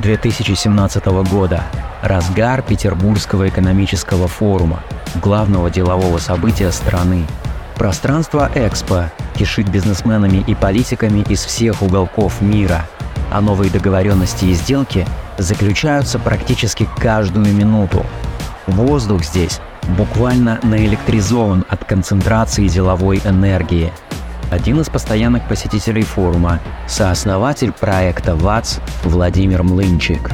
Июнь 2017 года. Разгар Петербургского экономического форума, главного делового события страны. Пространство Экспо кишит бизнесменами и политиками из всех уголков мира, а новые договоренности и сделки заключаются практически каждую минуту. Воздух здесь буквально наэлектризован от концентрации деловой энергии – один из постоянных посетителей форума, сооснователь проекта ВАЦ Владимир Млынчик.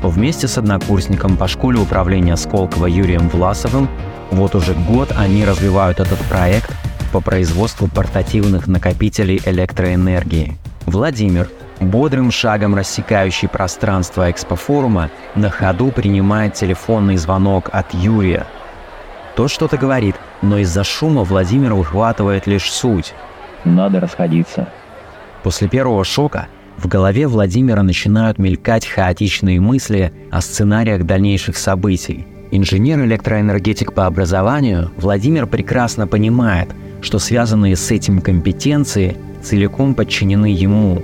Вместе с однокурсником по школе управления Сколково Юрием Власовым вот уже год они развивают этот проект по производству портативных накопителей электроэнергии. Владимир, бодрым шагом рассекающий пространство экспофорума, на ходу принимает телефонный звонок от Юрия. Тот что-то говорит, но из-за шума Владимир выхватывает лишь суть – надо расходиться. После первого шока в голове Владимира начинают мелькать хаотичные мысли о сценариях дальнейших событий. Инженер-электроэнергетик по образованию, Владимир прекрасно понимает, что связанные с этим компетенции целиком подчинены ему.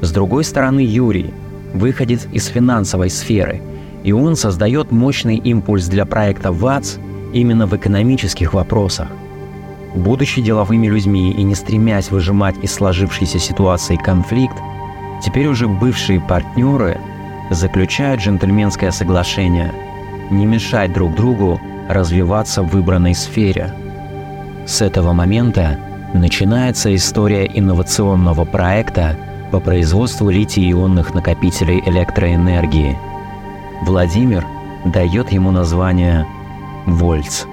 С другой стороны, Юрий выходит из финансовой сферы, и он создает мощный импульс для проекта ВАЦ именно в экономических вопросах – Будучи деловыми людьми и не стремясь выжимать из сложившейся ситуации конфликт, теперь уже бывшие партнеры заключают джентльменское соглашение не мешать друг другу развиваться в выбранной сфере. С этого момента начинается история инновационного проекта по производству литий-ионных накопителей электроэнергии. Владимир дает ему название «Вольц».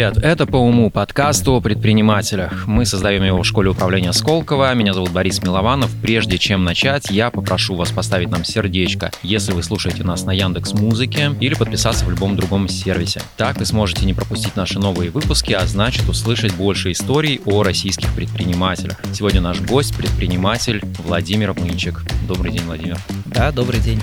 Привет, это по уму подкаст о предпринимателях. Мы создаем его в школе управления Сколково. Меня зовут Борис Милованов. Прежде чем начать, я попрошу вас поставить нам сердечко, если вы слушаете нас на Яндекс Музыке или подписаться в любом другом сервисе. Так вы сможете не пропустить наши новые выпуски, а значит услышать больше историй о российских предпринимателях. Сегодня наш гость предприниматель Владимир Мынчик. Добрый день, Владимир. Да, добрый день.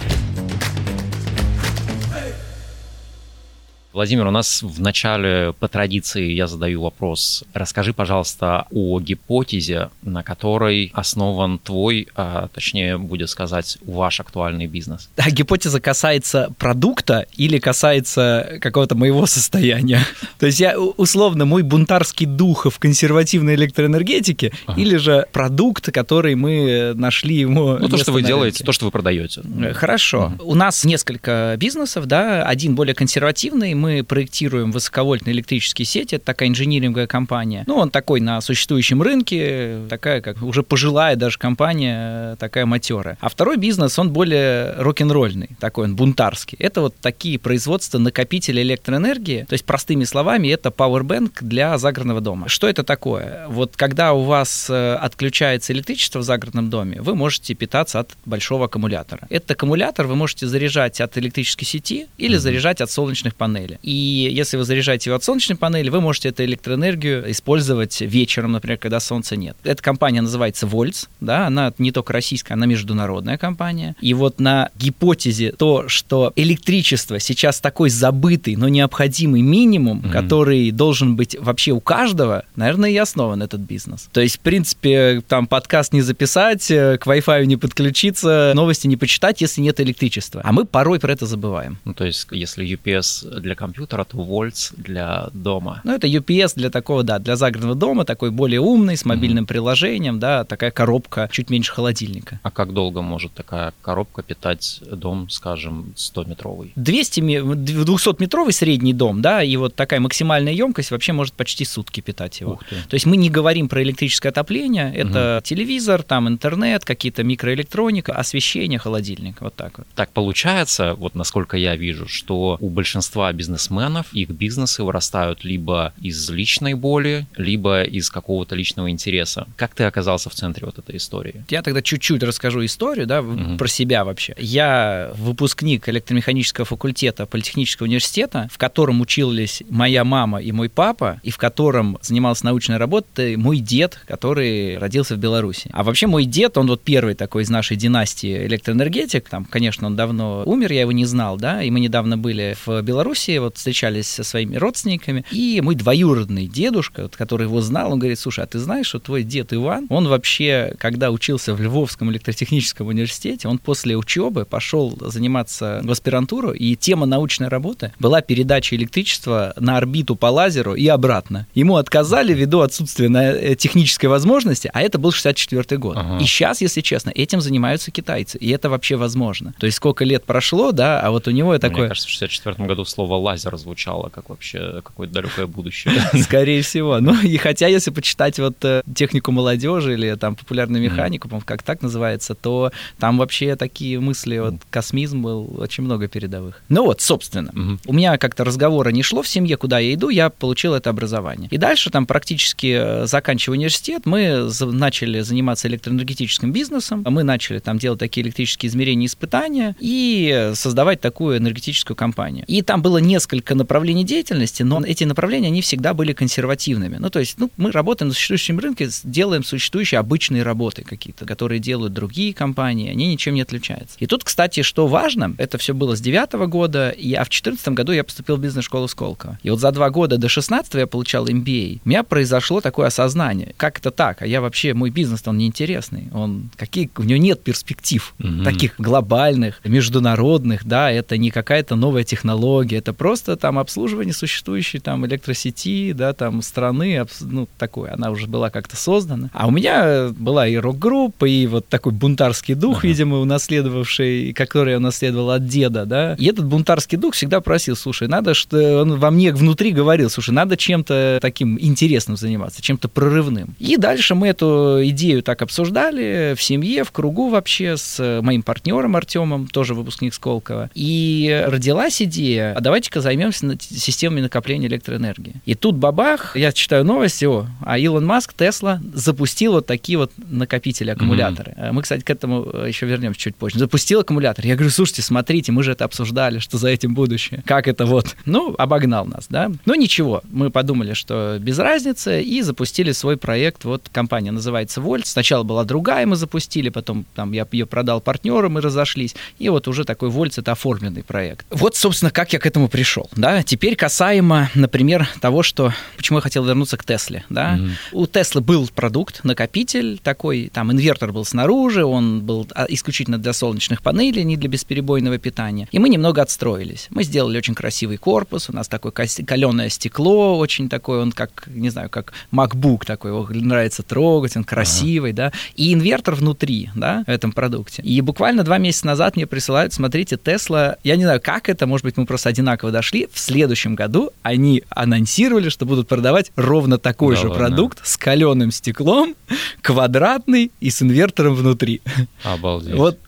Владимир, у нас в начале по традиции я задаю вопрос. Расскажи, пожалуйста, о гипотезе, на которой основан твой, а точнее будет сказать, ваш актуальный бизнес. А гипотеза касается продукта или касается какого-то моего состояния? То есть я условно мой бунтарский дух в консервативной электроэнергетике ага. или же продукт, который мы нашли ему. Ну то, что вы делаете, то, что вы продаете. Хорошо. Угу. У нас несколько бизнесов, да, один более консервативный, мы мы проектируем высоковольтные электрические сети, это такая инжиниринговая компания. Ну, он такой на существующем рынке, такая как уже пожилая даже компания, такая матерая. А второй бизнес, он более рок-н-ролльный, такой он бунтарский. Это вот такие производства накопителей электроэнергии, то есть простыми словами, это Powerbank для загородного дома. Что это такое? Вот когда у вас э, отключается электричество в загородном доме, вы можете питаться от большого аккумулятора. Этот аккумулятор вы можете заряжать от электрической сети или mm-hmm. заряжать от солнечных панелей. И если вы заряжаете его от солнечной панели, вы можете эту электроэнергию использовать вечером, например, когда солнца нет. Эта компания называется Вольц, да, она не только российская, она международная компания. И вот на гипотезе то, что электричество сейчас такой забытый, но необходимый минимум, mm-hmm. который должен быть вообще у каждого, наверное, и основан этот бизнес. То есть, в принципе, там подкаст не записать, э, к Wi-Fi не подключиться, новости не почитать, если нет электричества. А мы порой про это забываем. Ну, то есть, если UPS для компьютера, то вольц для дома. Ну, это UPS для такого, да, для загородного дома, такой более умный, с мобильным mm-hmm. приложением, да, такая коробка чуть меньше холодильника. А как долго может такая коробка питать дом, скажем, 100-метровый? 200, 200-метровый средний дом, да, и вот такая максимальная емкость вообще может почти сутки питать его. То есть мы не говорим про электрическое отопление, это угу. телевизор, там интернет, какие-то микроэлектроника, освещение, холодильник, вот так вот. Так получается, вот насколько я вижу, что у большинства бизнес бизнесменов, их бизнесы вырастают либо из личной боли, либо из какого-то личного интереса. Как ты оказался в центре вот этой истории? Я тогда чуть-чуть расскажу историю, да, угу. про себя вообще. Я выпускник электромеханического факультета Политехнического университета, в котором учились моя мама и мой папа, и в котором занимался научной работой мой дед, который родился в Беларуси. А вообще мой дед, он вот первый такой из нашей династии электроэнергетик, там, конечно, он давно умер, я его не знал, да, и мы недавно были в Беларуси, вот встречались со своими родственниками, и мой двоюродный дедушка, вот, который его знал, он говорит, слушай, а ты знаешь, что твой дед Иван, он вообще, когда учился в Львовском электротехническом университете, он после учебы пошел заниматься в аспирантуру, и тема научной работы была передача электричества на орбиту по лазеру и обратно. Ему отказали ввиду отсутствия э, технической возможности, а это был 64 год. Ага. И сейчас, если честно, этим занимаются китайцы, и это вообще возможно. То есть сколько лет прошло, да, а вот у него такое... Мне кажется, в 64 году слово «лазер» звучало как вообще какое-то далекое будущее. Скорее всего. Ну, и хотя, если почитать вот э, технику молодежи или там популярную механику, по как так называется, то там вообще такие мысли, вот космизм был очень много передовых. Ну вот, собственно, у меня как-то разговора не шло в семье, куда я иду, я получил это образование. И дальше там практически э, заканчивая университет, мы начали заниматься электроэнергетическим бизнесом, мы начали там делать такие электрические измерения и испытания и создавать такую энергетическую компанию. И там было несколько направлений деятельности, но эти направления, они всегда были консервативными. Ну, то есть, ну, мы работаем на существующем рынке, делаем существующие обычные работы какие-то, которые делают другие компании, они ничем не отличаются. И тут, кстати, что важно, это все было с девятого года, и, а в четырнадцатом году я поступил в бизнес-школу Сколково. И вот за два года до 16 я получал MBA. У меня произошло такое осознание. Как это так? А я вообще, мой бизнес, он неинтересный. Он, какие, у него нет перспектив mm-hmm. таких глобальных, международных, да, это не какая-то новая технология, это просто там обслуживание существующей там электросети, да, там страны, ну, такое, она уже была как-то создана. А у меня была и рок-группа, и вот такой бунтарский дух, ага. видимо, унаследовавший, который я унаследовал от деда, да. И этот бунтарский дух всегда просил, слушай, надо, что он во мне внутри говорил, слушай, надо чем-то таким интересным заниматься, чем-то прорывным. И дальше мы эту идею так обсуждали в семье, в кругу вообще с моим партнером Артемом, тоже выпускник Сколково. И родилась идея, а давайте-ка займемся системами накопления электроэнергии. И тут бабах, я читаю новости, о, а Илон Маск, Тесла запустил вот такие вот накопители, аккумуляторы. Mm-hmm. Мы, кстати, к этому э, еще вернемся чуть позже. Запустил аккумулятор. Я говорю, слушайте, смотрите, мы же это обсуждали, что за этим будущее. Как это вот? Ну, обогнал нас, да? Ну, ничего. Мы подумали, что без разницы, и запустили свой проект. Вот компания называется Вольт. Сначала была другая, мы запустили, потом там я ее продал партнерам, мы разошлись. И вот уже такой Вольт — это оформленный проект. Вот, собственно, как я к этому пришел, да? Теперь касаемо, например, того, что... Почему я хотел вернуться к Тесле, да? Mm-hmm. У Теслы был продукт, накопитель такой, там инвертор был снаружи, он был а, исключительно для солнечных панелей, не для бесперебойного питания. И мы немного отстроились. Мы сделали очень красивый корпус, у нас такое каленое стекло, очень такое, он как, не знаю, как MacBook такой, его нравится трогать, он красивый, ага. да, и инвертор внутри, да, в этом продукте. И буквально два месяца назад мне присылают, смотрите, Тесла, я не знаю, как это, может быть, мы просто одинаково дошли, в следующем году они анонсировали, что будут продавать ровно такой да же ладно. продукт с каленым стеклом, квадратный и с инвертором внутри. Обалдеть. Вот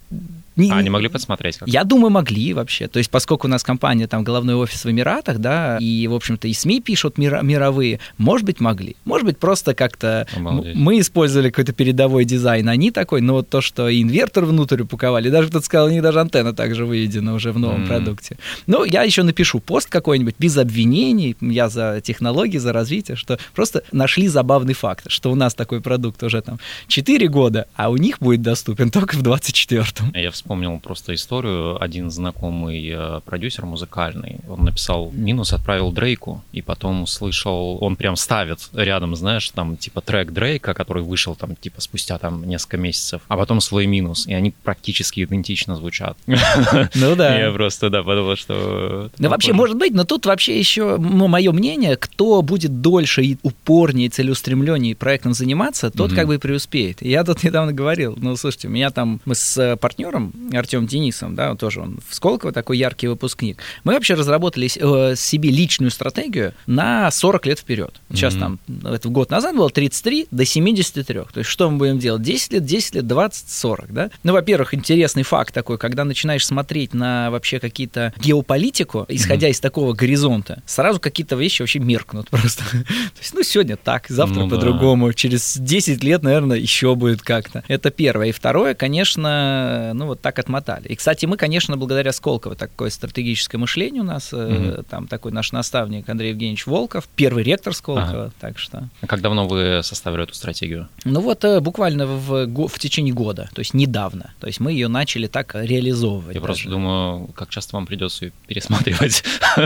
не, а, они могли посмотреть? Как я думаю, могли вообще. То есть, поскольку у нас компания, там, головной офис в Эмиратах, да, и, в общем-то, и СМИ пишут мир, мировые, может быть, могли. Может быть, просто как-то мы использовали какой-то передовой дизайн, они такой, но вот то, что и инвертор внутрь упаковали, даже кто-то сказал, у них даже антенна также выведена уже в новом mm. продукте. Ну, я еще напишу пост какой-нибудь без обвинений, я за технологии, за развитие, что просто нашли забавный факт, что у нас такой продукт уже там 4 года, а у них будет доступен только в 24-м. Я вспомнил просто историю. Один знакомый э, продюсер музыкальный, он написал минус, отправил Дрейку, и потом услышал, он прям ставит рядом, знаешь, там типа трек Дрейка, который вышел там типа спустя там несколько месяцев, а потом свой минус, и они практически идентично звучат. Ну да. Я просто, да, подумал, что... Ну вообще, может быть, но тут вообще еще, мое мнение, кто будет дольше и упорнее, целеустремленнее проектом заниматься, тот как бы и преуспеет. Я тут недавно говорил, ну, слушайте, у меня там, мы с партнером Артем Денисом, да, тоже он в Сколково такой яркий выпускник. Мы вообще разработали э, себе личную стратегию на 40 лет вперед. Сейчас mm-hmm. там, это год назад было 33 до 73. То есть что мы будем делать? 10 лет, 10 лет, 20, 40, да? Ну, во-первых, интересный факт такой, когда начинаешь смотреть на вообще какие-то геополитику, исходя mm-hmm. из такого горизонта, сразу какие-то вещи вообще меркнут просто. То есть, ну, сегодня так, завтра ну, по-другому, да. через 10 лет, наверное, еще будет как-то. Это первое. И второе, конечно, ну вот вот так отмотали. И, кстати, мы, конечно, благодаря Сколково, такое стратегическое мышление у нас, угу. там такой наш наставник Андрей Евгеньевич Волков, первый ректор Сколково, ага. так что... А как давно вы составили эту стратегию? Ну вот буквально в, в течение года, то есть недавно. То есть мы ее начали так реализовывать. Я даже. просто думаю, как часто вам придется ее пересматривать.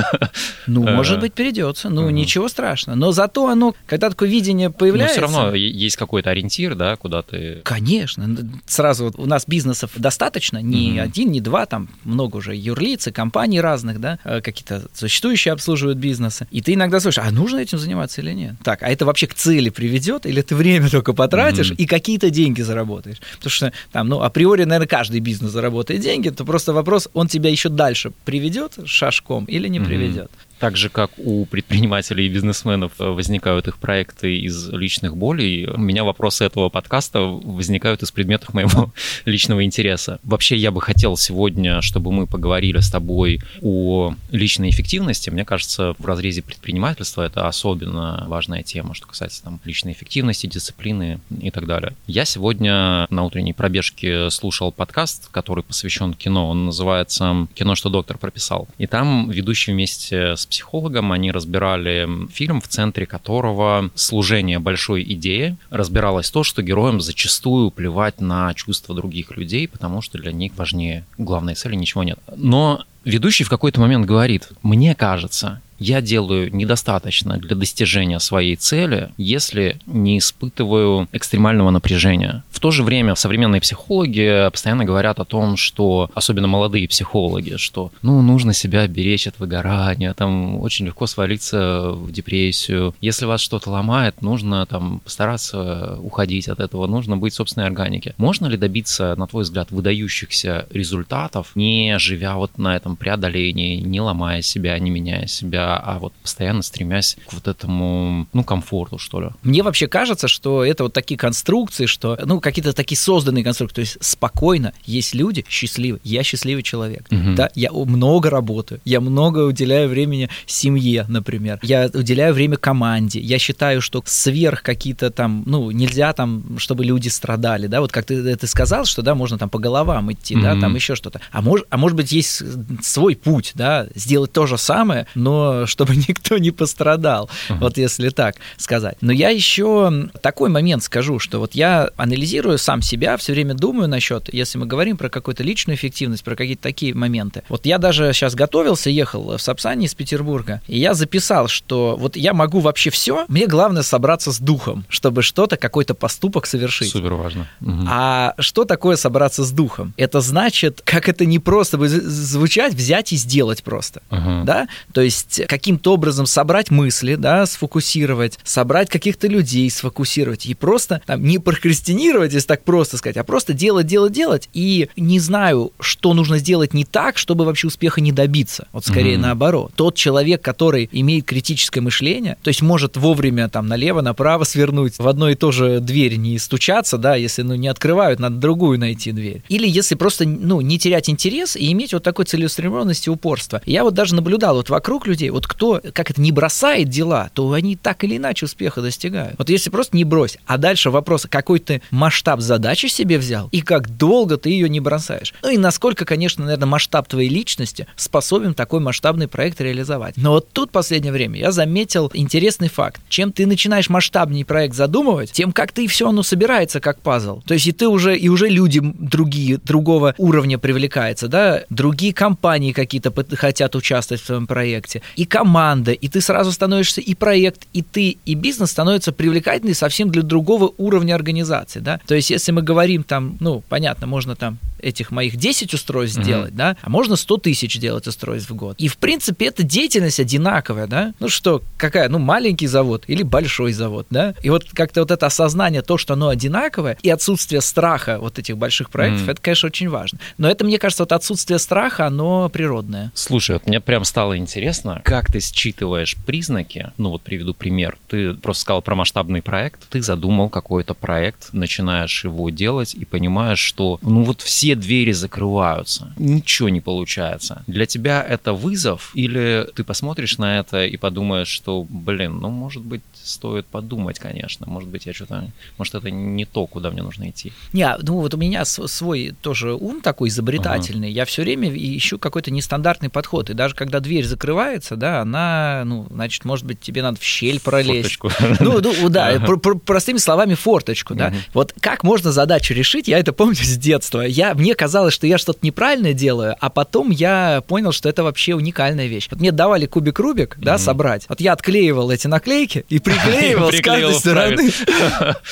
Ну, может быть, придется. Ну, ничего страшного. Но зато оно, когда такое видение появляется... Но все равно есть какой-то ориентир, да, куда ты... Конечно. Сразу у нас бизнесов достаточно, не один, не два, там много уже юрлиц и компаний разных, да, э, какие-то существующие обслуживают бизнесы. И ты иногда слышишь, а нужно этим заниматься или нет? Так, а это вообще к цели приведет, или ты время только потратишь и какие-то деньги заработаешь? Потому что там, ну, априори, наверное, каждый бизнес заработает деньги, то просто вопрос, он тебя еще дальше приведет шашком или не приведет. Так же, как у предпринимателей и бизнесменов э, возникают их проекты из личных болей, у меня вопросы этого подкаста возникают из предметов моего личного интереса. Вообще, я бы хотел сегодня, чтобы мы поговорили с тобой о личной эффективности. Мне кажется, в разрезе предпринимательства это особенно важная тема, что касается там, личной эффективности, дисциплины и так далее. Я сегодня на утренней пробежке слушал подкаст, который посвящен кино. Он называется «Кино, что доктор прописал». И там ведущий вместе с психологом, они разбирали фильм, в центре которого служение большой идеи разбиралось то, что героям зачастую плевать на чувства других людей, потому что для них важнее главной цели ничего нет. Но ведущий в какой-то момент говорит, мне кажется, я делаю недостаточно для достижения своей цели, если не испытываю экстремального напряжения. В то же время современные психологи постоянно говорят о том, что, особенно молодые психологи, что ну, нужно себя беречь от выгорания, там очень легко свалиться в депрессию. Если вас что-то ломает, нужно там постараться уходить от этого, нужно быть собственной органике. Можно ли добиться, на твой взгляд, выдающихся результатов, не живя вот на этом преодолении, не ломая себя, не меняя себя, а вот постоянно стремясь к вот этому, ну, комфорту, что ли. Мне вообще кажется, что это вот такие конструкции, что, ну, какие-то такие созданные конструкции, то есть спокойно есть люди счастливы, я счастливый человек, угу. да, я много работаю, я много уделяю времени семье, например, я уделяю время команде, я считаю, что сверх какие-то там, ну, нельзя там, чтобы люди страдали, да, вот как ты, ты сказал, что, да, можно там по головам идти, угу. да, там еще что-то, а, мож, а может быть есть свой путь, да, сделать то же самое, но чтобы никто не пострадал, uh-huh. вот если так сказать. Но я еще такой момент скажу, что вот я анализирую сам себя, все время думаю насчет, если мы говорим про какую-то личную эффективность, про какие-то такие моменты. Вот я даже сейчас готовился, ехал в Сапсане из Петербурга, и я записал, что вот я могу вообще все, мне главное собраться с духом, чтобы что-то, какой-то поступок совершить. Супер важно. Угу. А что такое собраться с духом? Это значит, как это не просто звучать, взять и сделать просто, угу. да? То есть каким-то образом собрать мысли, да, сфокусировать, собрать каких-то людей, сфокусировать и просто там, не прокрастинировать, если так просто сказать, а просто делать, делать, делать. И не знаю, что нужно сделать не так, чтобы вообще успеха не добиться. Вот скорее mm-hmm. наоборот. Тот человек, который имеет критическое мышление, то есть может вовремя там налево, направо свернуть, в одно и то же дверь не стучаться, да, если ну, не открывают, надо другую найти дверь. Или если просто ну, не терять интерес и иметь вот такой целеустремленность и упорство. Я вот даже наблюдал вот вокруг людей, вот кто, как это, не бросает дела, то они так или иначе успеха достигают. Вот если просто не брось, а дальше вопрос, какой ты масштаб задачи себе взял и как долго ты ее не бросаешь. Ну и насколько, конечно, наверное, масштаб твоей личности способен такой масштабный проект реализовать. Но вот тут в последнее время я заметил интересный факт. Чем ты начинаешь масштабнее проект задумывать, тем как ты все оно собирается как пазл. То есть и ты уже, и уже люди другие, другого уровня привлекаются, да, другие компании какие-то хотят участвовать в твоем проекте, и команда, и ты сразу становишься и проект, и ты, и бизнес становятся привлекательны совсем для другого уровня организации, да. То есть, если мы говорим там, ну, понятно, можно там этих моих 10 устройств mm-hmm. сделать, да, а можно 100 тысяч делать устройств в год. И, в принципе, эта деятельность одинаковая, да. Ну что, какая, ну, маленький завод или большой завод, да. И вот как-то вот это осознание, то, что оно одинаковое, и отсутствие страха вот этих больших проектов, mm-hmm. это, конечно, очень важно. Но это, мне кажется, вот отсутствие страха, оно природное. Слушай, вот мне прям стало интересно, как ты считываешь признаки, ну вот приведу пример, ты просто сказал про масштабный проект, ты задумал какой-то проект, начинаешь его делать и понимаешь, что ну вот все двери закрываются, ничего не получается. Для тебя это вызов или ты посмотришь на это и подумаешь, что, блин, ну, может быть, стоит подумать, конечно. Может быть, я что-то... Может, это не то, куда мне нужно идти. Не, ну вот у меня свой тоже ум такой изобретательный. Ага. Я все время ищу какой-то нестандартный подход. И даже когда дверь закрывается, да, она, ну, значит, может быть, тебе надо в щель пролезть. Форточку. Ну, ну да, ага. про, простыми словами, форточку, да. Угу. Вот как можно задачу решить, я это помню с детства. Я, мне казалось, что я что-то неправильное делаю, а потом я понял, что это вообще уникальная вещь. Вот мне давали кубик Рубик, да, собрать. Вот я отклеивал эти наклейки и приклеивал с каждой стороны.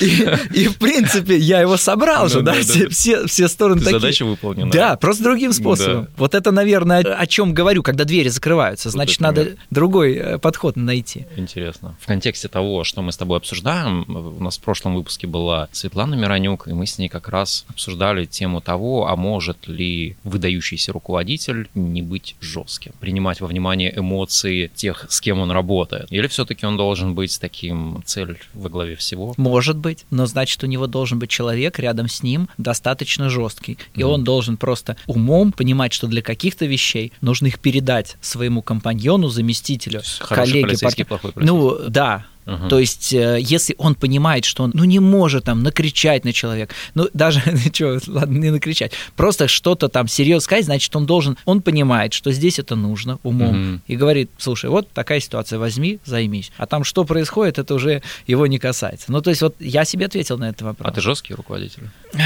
И, в принципе, я его собрал же, да, все, все стороны такие. Задача выполнена. Да, просто другим способом. Вот это, наверное, о чем говорю, когда двери закрываются. Значит, надо другой э, подход найти. Интересно. В контексте того, что мы с тобой обсуждаем, у нас в прошлом выпуске была Светлана Миронюк, и мы с ней как раз обсуждали тему того, а может ли выдающийся руководитель не быть жестким, принимать во внимание эмоции тех, с кем он работает. Или все-таки он должен быть таким таким цель во главе всего? Может быть, но значит у него должен быть человек рядом с ним достаточно жесткий, и mm. он должен просто умом понимать, что для каких-то вещей нужно их передать своему компаньону, заместителю, коллеге. Плохой ну да, Uh-huh. То есть, э, если он понимает, что он ну, не может там накричать на человека, ну, даже, что, ладно, не накричать, просто что-то там серьезно сказать, значит, он должен, он понимает, что здесь это нужно умом, uh-huh. и говорит, слушай, вот такая ситуация, возьми, займись. А там что происходит, это уже его не касается. Ну, то есть, вот я себе ответил на этот вопрос. А ты жесткий руководитель?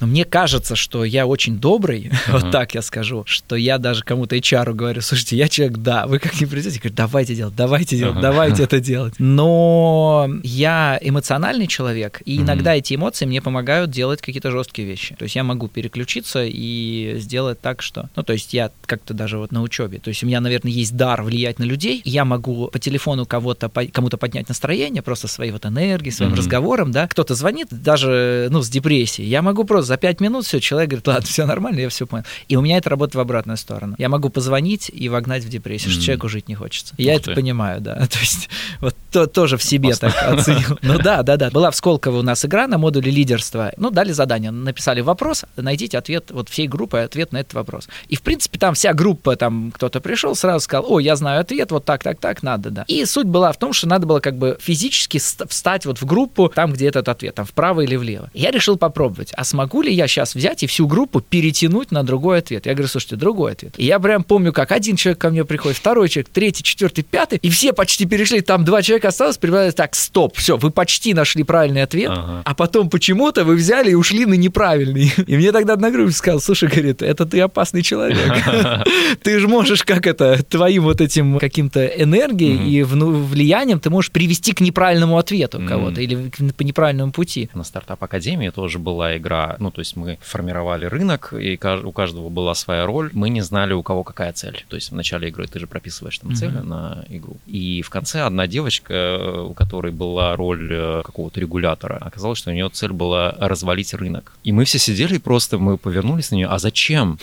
Но мне кажется, что я очень добрый, uh-huh. вот так я скажу, что я даже кому-то HR говорю, слушайте, я человек, да, вы как не придете, говорю, давайте делать, давайте делать, uh-huh. давайте это делать. Но я эмоциональный человек, и иногда uh-huh. эти эмоции мне помогают делать какие-то жесткие вещи. То есть я могу переключиться и сделать так, что... Ну, то есть я как-то даже вот на учебе, то есть у меня, наверное, есть дар влиять на людей, я могу по телефону кого-то, кому-то поднять настроение, просто своей вот энергией, своим uh-huh. разговором, да, кто-то звонит даже, ну, с депрессией, я могу просто за пять минут все, человек говорит, ладно, все нормально, я все понял. И у меня это работает в обратную сторону. Я могу позвонить и вогнать в депрессию, mm-hmm. что человеку жить не хочется. Я Ух это ты. понимаю, да. То есть вот то, тоже в себе Опасно. так оценил. Ну да, да, да. Была в Сколково у нас игра на модуле лидерства. Ну, дали задание, написали вопрос, найдите ответ вот всей группы, ответ на этот вопрос. И, в принципе, там вся группа, там кто-то пришел, сразу сказал, о, я знаю ответ, вот так, так, так, надо, да. И суть была в том, что надо было как бы физически встать вот в группу, там, где этот ответ, там, вправо или влево. Я решил попробовать, а смогу ли я сейчас взять и всю группу перетянуть на другой ответ? Я говорю, слушайте, другой ответ. И я прям помню, как один человек ко мне приходит, второй человек, третий, четвертый, пятый, и все почти перешли, там два человека осталось, прибавилось, так, стоп, все, вы почти нашли правильный ответ, ага. а потом почему-то вы взяли и ушли на неправильный. И мне тогда одногруппник сказал, слушай, говорит, это ты опасный человек. Ты же можешь, как это, твоим вот этим каким-то энергией и влиянием ты можешь привести к неправильному ответу кого-то или по неправильному пути. На стартап Академии тоже была игра, ну, то есть мы формировали рынок, и у каждого была своя роль. Мы не знали, у кого какая цель. То есть в начале игры ты же прописываешь там цели mm-hmm. на игру. И в конце одна девочка, у которой была роль э, какого-то регулятора, оказалось, что у нее цель была развалить рынок. И мы все сидели и просто мы повернулись на нее. А зачем?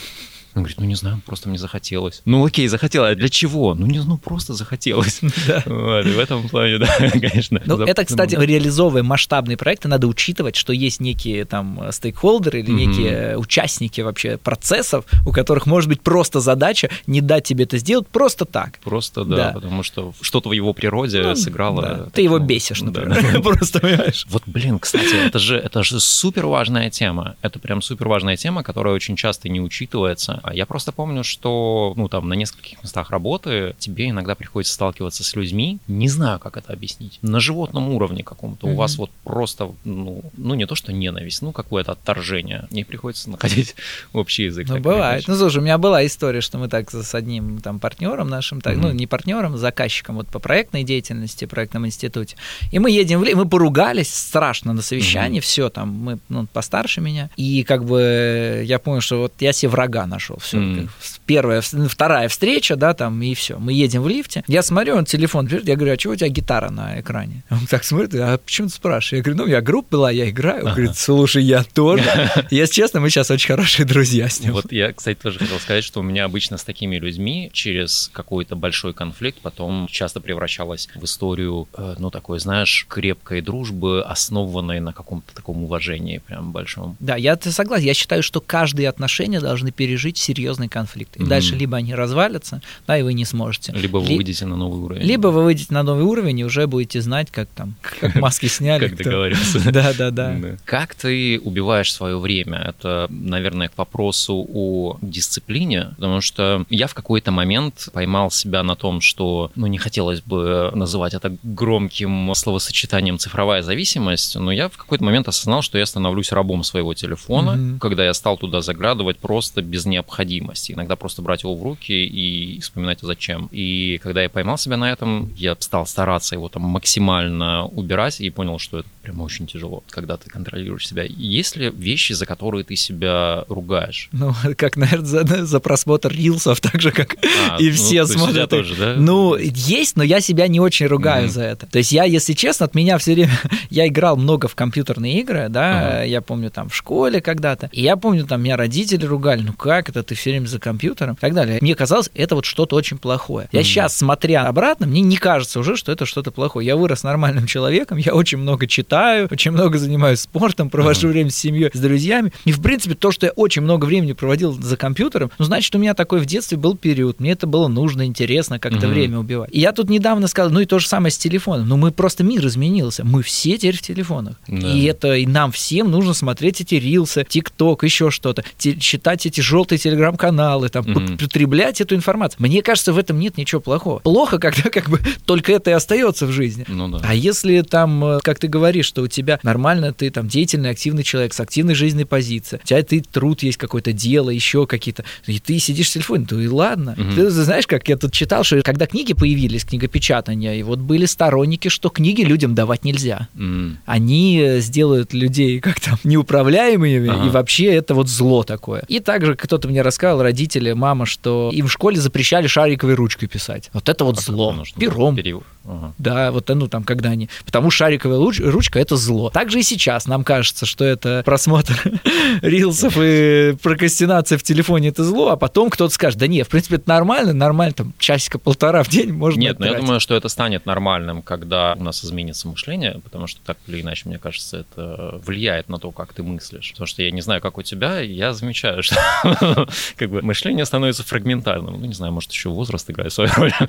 Он говорит, ну не знаю, просто мне захотелось. Ну окей, захотелось, а для чего? Ну не ну просто захотелось. Вот, в этом плане, да, конечно. Ну это, кстати, реализовывая масштабные проекты, надо учитывать, что есть некие там стейкхолдеры или некие участники вообще процессов, у которых может быть просто задача не дать тебе это сделать просто так. Просто, да, потому что что-то в его природе ну, сыграло. Ты его бесишь, например. Просто, понимаешь? Вот, блин, кстати, это же, супер важная тема. Это прям супер важная тема, которая очень часто не учитывается я просто помню, что, ну, там, на нескольких местах работы тебе иногда приходится сталкиваться с людьми, не знаю, как это объяснить, на животном уровне каком-то. Mm-hmm. У вас вот просто, ну, ну, не то, что ненависть, ну, какое-то отторжение. Мне приходится находить общий язык. Ну, бывает. Ну, слушай, у меня была история, что мы так с одним там партнером нашим, так, mm-hmm. ну, не партнером, заказчиком вот по проектной деятельности, проектном институте. И мы едем в мы поругались страшно на совещании, mm-hmm. все там, мы, ну, постарше меня. И как бы я понял, что вот я себе врага нашел пошел. Все, mm. первая, вторая встреча, да, там, и все. Мы едем в лифте. Я смотрю, он телефон берет, я говорю, а чего у тебя гитара на экране? Он так смотрит, а почему ты спрашиваешь? Я говорю, ну, у меня группа была, я играю. Он говорит, слушай, я тоже. Если честно, мы сейчас очень хорошие друзья с ним. Вот я, кстати, тоже хотел сказать, что у меня обычно с такими людьми через какой-то большой конфликт потом часто превращалась в историю, э, ну, такой, знаешь, крепкой дружбы, основанной на каком-то таком уважении прям большом. Да, я согласен. Я считаю, что каждые отношения должны пережить серьезный конфликт. И mm-hmm. дальше либо они развалятся, да, и вы не сможете. Либо вы Ли... выйдете на новый уровень. Либо вы выйдете на новый уровень и уже будете знать, как там, как маски сняли. Как договориться. Да, да, да. Как ты убиваешь свое время? Это, наверное, к вопросу о дисциплине, потому что я в какой-то момент поймал себя на том, что, ну, не хотелось бы называть это громким словосочетанием цифровая зависимость, но я в какой-то момент осознал, что я становлюсь рабом своего телефона, mm-hmm. когда я стал туда заглядывать просто без необходимости. Иногда просто брать его в руки и вспоминать, зачем. И когда я поймал себя на этом, я стал стараться его там максимально убирать и понял, что это прям очень тяжело, когда ты контролируешь себя. Есть ли вещи, за которые ты себя ругаешь? Ну, как, наверное, за, за просмотр рилсов, так же, как а, и ну, все ну, смотрят. Тоже, да? Ну, есть, но я себя не очень ругаю mm-hmm. за это. То есть я, если честно, от меня все время... я играл много в компьютерные игры, да, uh-huh. я помню там в школе когда-то, и я помню, там меня родители ругали, ну как это, ты все время за компьютером и так далее. Мне казалось, это вот что-то очень плохое. Я mm-hmm. сейчас, смотря обратно, мне не кажется уже, что это что-то плохое. Я вырос нормальным человеком, я очень много читаю, очень много занимаюсь спортом, провожу uh-huh. время с семьей, с друзьями. И, в принципе, то, что я очень много времени проводил за компьютером, ну, значит, у меня такой в детстве был период. Мне это было нужно, интересно как-то uh-huh. время убивать. И я тут недавно сказал, ну и то же самое с телефоном. Ну, мы просто мир изменился. Мы все теперь в телефонах. Да. И это и нам всем нужно смотреть эти рилсы, ТикТок, еще что-то, читать эти желтые телеграм-каналы, там, угу. потреблять эту информацию. Мне кажется, в этом нет ничего плохого. Плохо, когда как бы только это и остается в жизни. Ну, да. А если там, э, как ты говоришь, что у тебя нормально, ты там деятельный, активный человек с активной жизненной позицией, у тебя ты труд есть какое-то дело, еще какие-то, и ты сидишь в телефоне, то и ладно. Угу. Ты знаешь, как я тут читал, что когда книги появились, книгопечатания, и вот были сторонники, что книги людям давать нельзя. Mm. Они э, сделают людей как-то неуправляемыми, ага. и вообще это вот зло такое. И также кто-то мне рассказал, родители, мама, что им в школе запрещали шариковой ручкой писать. Вот это вот а зло. Пером. Период. Ага. Да, вот ну там, когда они... Потому шариковая руч... ручка — это зло. Также и сейчас нам кажется, что это просмотр рилсов и прокрастинация в телефоне — это зло, а потом кто-то скажет, да нет, в принципе, это нормально, нормально, там, часика-полтора в день можно Нет, но я думаю, что это станет нормальным, когда у нас изменится мышление, потому что так или иначе, мне кажется, это влияет на то, как ты мыслишь. Потому что я не знаю, как у тебя, я замечаю, что как бы мышление становится фрагментарным. Ну, не знаю, может, еще возраст играет свою роль.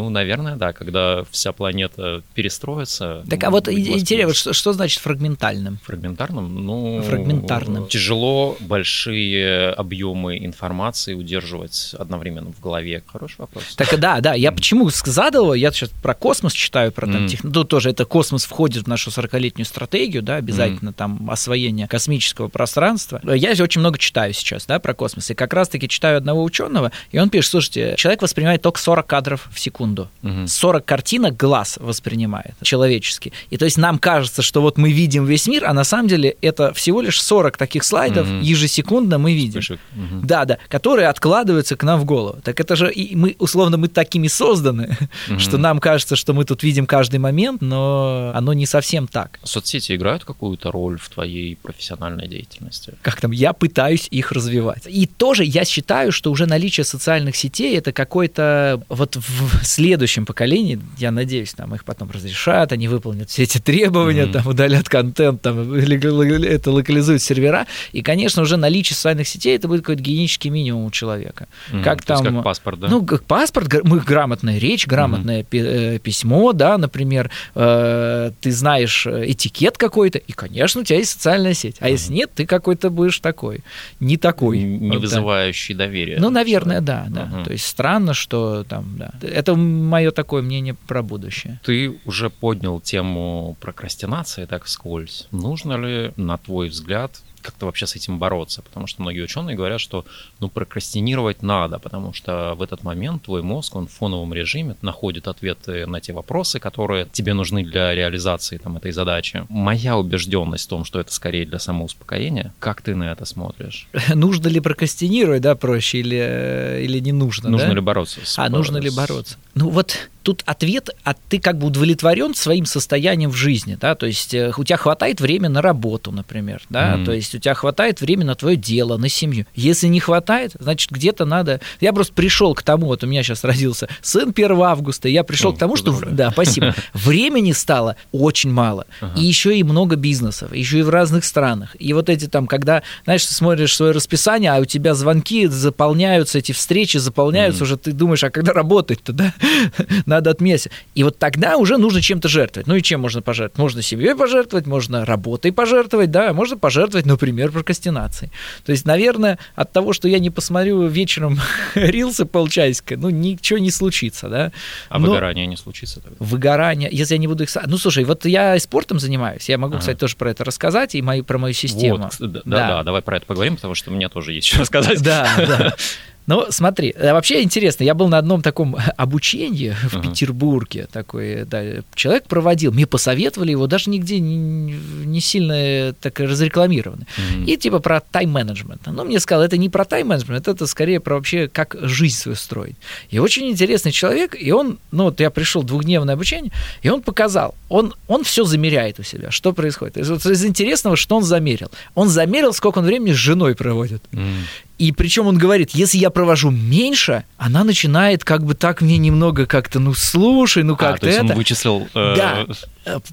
Ну, наверное, да, когда вся планета перестроится. Так, а вот интересно, что, что значит фрагментальным? Фрагментарным? Ну, фрагментарным. Тяжело большие объемы информации удерживать одновременно в голове. Хороший вопрос. Так, да, да. Я почему задал я сейчас про космос читаю, про там mm. Ну, тоже это космос входит в нашу 40-летнюю стратегию, да, обязательно mm. там освоение космического пространства. Я очень много читаю сейчас, да, про космос. И как раз-таки читаю одного ученого, и он пишет, слушайте, человек воспринимает только 40 кадров в секунду. Mm-hmm. 40 кадров картинок глаз воспринимает человеческий. И то есть нам кажется, что вот мы видим весь мир, а на самом деле это всего лишь 40 таких слайдов угу. ежесекундно мы видим. Угу. Да, да, которые откладываются к нам в голову. Так это же и мы, условно, мы такими созданы, угу. что нам кажется, что мы тут видим каждый момент, но оно не совсем так. Соцсети играют какую-то роль в твоей профессиональной деятельности? Как там, я пытаюсь их развивать. И тоже я считаю, что уже наличие социальных сетей это какой-то вот в следующем поколении, я надеюсь, там их потом разрешат, они выполнят все эти требования, mm-hmm. там удалят контент, там это локализуют сервера, и, конечно, уже наличие социальных сетей это будет какой-то гигиенический минимум у человека. Mm-hmm. Как там, как паспорт, да? Ну, как паспорт, мы грамотная речь, грамотное mm-hmm. письмо, да, например, э, ты знаешь этикет какой-то, и, конечно, у тебя есть социальная сеть, а mm-hmm. если нет, ты какой-то будешь такой, не такой, не вот, вызывающий да. доверия. Ну, наверное, да, да. Mm-hmm. То есть странно, что там, да. Это мое такое мнение про будущее. Ты уже поднял тему прокрастинации так вскользь. Нужно ли, на твой взгляд, как-то вообще с этим бороться? Потому что многие ученые говорят, что ну, прокрастинировать надо, потому что в этот момент твой мозг, он в фоновом режиме находит ответы на те вопросы, которые тебе нужны для реализации там, этой задачи. Моя убежденность в том, что это скорее для самоуспокоения. Как ты на это смотришь? Нужно ли прокрастинировать, да, проще, или, или не нужно? Нужно да? ли бороться? С, а, нужно ли бороться? Ну вот тут ответ, а ты как бы удовлетворен своим состоянием в жизни, да, то есть э, у тебя хватает времени на работу, например, да, mm-hmm. то есть у тебя хватает времени на твое дело, на семью. Если не хватает, значит где-то надо. Я просто пришел к тому, вот у меня сейчас родился сын 1 августа, и я пришел oh, к тому, что, да, спасибо, времени стало очень мало, uh-huh. и еще и много бизнесов, еще и в разных странах, и вот эти там, когда, знаешь, ты смотришь свое расписание, а у тебя звонки заполняются, эти встречи заполняются, mm-hmm. уже ты думаешь, а когда работать-то, да? надо отметить. И вот тогда уже нужно чем-то жертвовать. Ну и чем можно пожертвовать? Можно семьей пожертвовать, можно работой пожертвовать, да, можно пожертвовать, например, прокрастинацией. То есть, наверное, от того, что я не посмотрю вечером рилсы полчасика, ну, ничего не случится, да. А Но выгорание не случится тогда? Выгорание, если я не буду их... Ну, слушай, вот я спортом занимаюсь, я могу, ага. кстати, тоже про это рассказать и мою, про мою систему. Вот, да, да, да, давай про это поговорим, потому что у меня тоже есть что рассказать. Да, да. Ну, смотри, э, вообще интересно, я был на одном таком обучении в uh-huh. Петербурге, такой, да, человек проводил, мне посоветовали его, даже нигде не, не сильно э, так разрекламированы. Uh-huh. И типа про тайм-менеджмент. Ну, мне сказал, это не про тайм-менеджмент, это скорее про вообще, как жизнь свою строить. И очень интересный человек, и он, ну, вот я пришел двухдневное обучение, и он показал, он, он все замеряет у себя, что происходит. Из, из интересного, что он замерил. Он замерил, сколько он времени с женой проводит. Uh-huh. И причем он говорит, если я провожу меньше, она начинает как бы так мне немного как-то, ну слушай, ну как-то а, это. Он вычислил. Э... Да.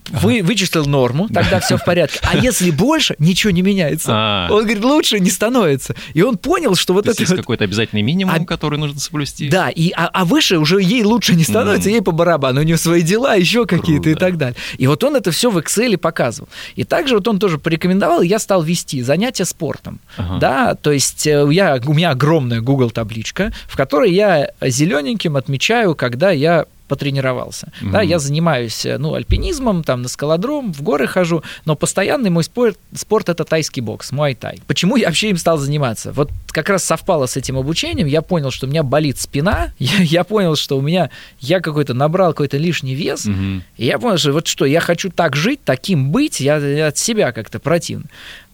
Вы вычислил норму, тогда все в порядке. А если больше, ничего не меняется. А. Он говорит, лучше не становится. И он понял, что вот это. Есть какой-то обязательный минимум, а... который нужно соблюсти. Да, и, а, а выше уже ей лучше не становится, mm. ей по барабану, у нее свои дела, еще какие-то и так далее. И вот он это все в Excel показывал. И также вот он тоже порекомендовал, я стал вести занятия спортом. Ага. Да, то есть э, я, у меня огромная Google табличка, в которой я зелененьким отмечаю, когда я потренировался. Mm-hmm. Да, я занимаюсь э, ну, альпинизмом, там на скалодром, в горы хожу, но постоянный мой спорт, спорт это тайский бокс, муай-тай. Почему я вообще им стал заниматься? Вот как раз совпало с этим обучением, я понял, что у меня болит спина, я, я понял, что у меня, я какой-то набрал какой-то лишний вес, mm-hmm. и я понял, что вот что, я хочу так жить, таким быть, я, я от себя как-то противно.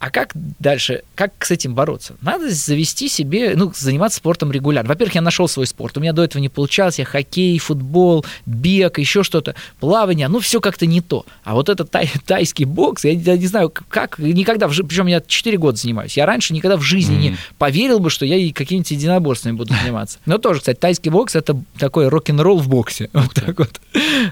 А как дальше, как с этим бороться? Надо завести себе, ну, заниматься спортом регулярно. Во-первых, я нашел свой спорт. У меня до этого не получалось. Я хоккей, футбол, бег, еще что-то, плавание. Ну, все как-то не то. А вот этот тай, тайский бокс, я, я не знаю, как, никогда, причем я 4 года занимаюсь. Я раньше никогда в жизни mm-hmm. не поверил бы, что я и какими-нибудь единоборствами буду заниматься. Но тоже, кстати, тайский бокс это такой рок-н-ролл в боксе. Вот так вот.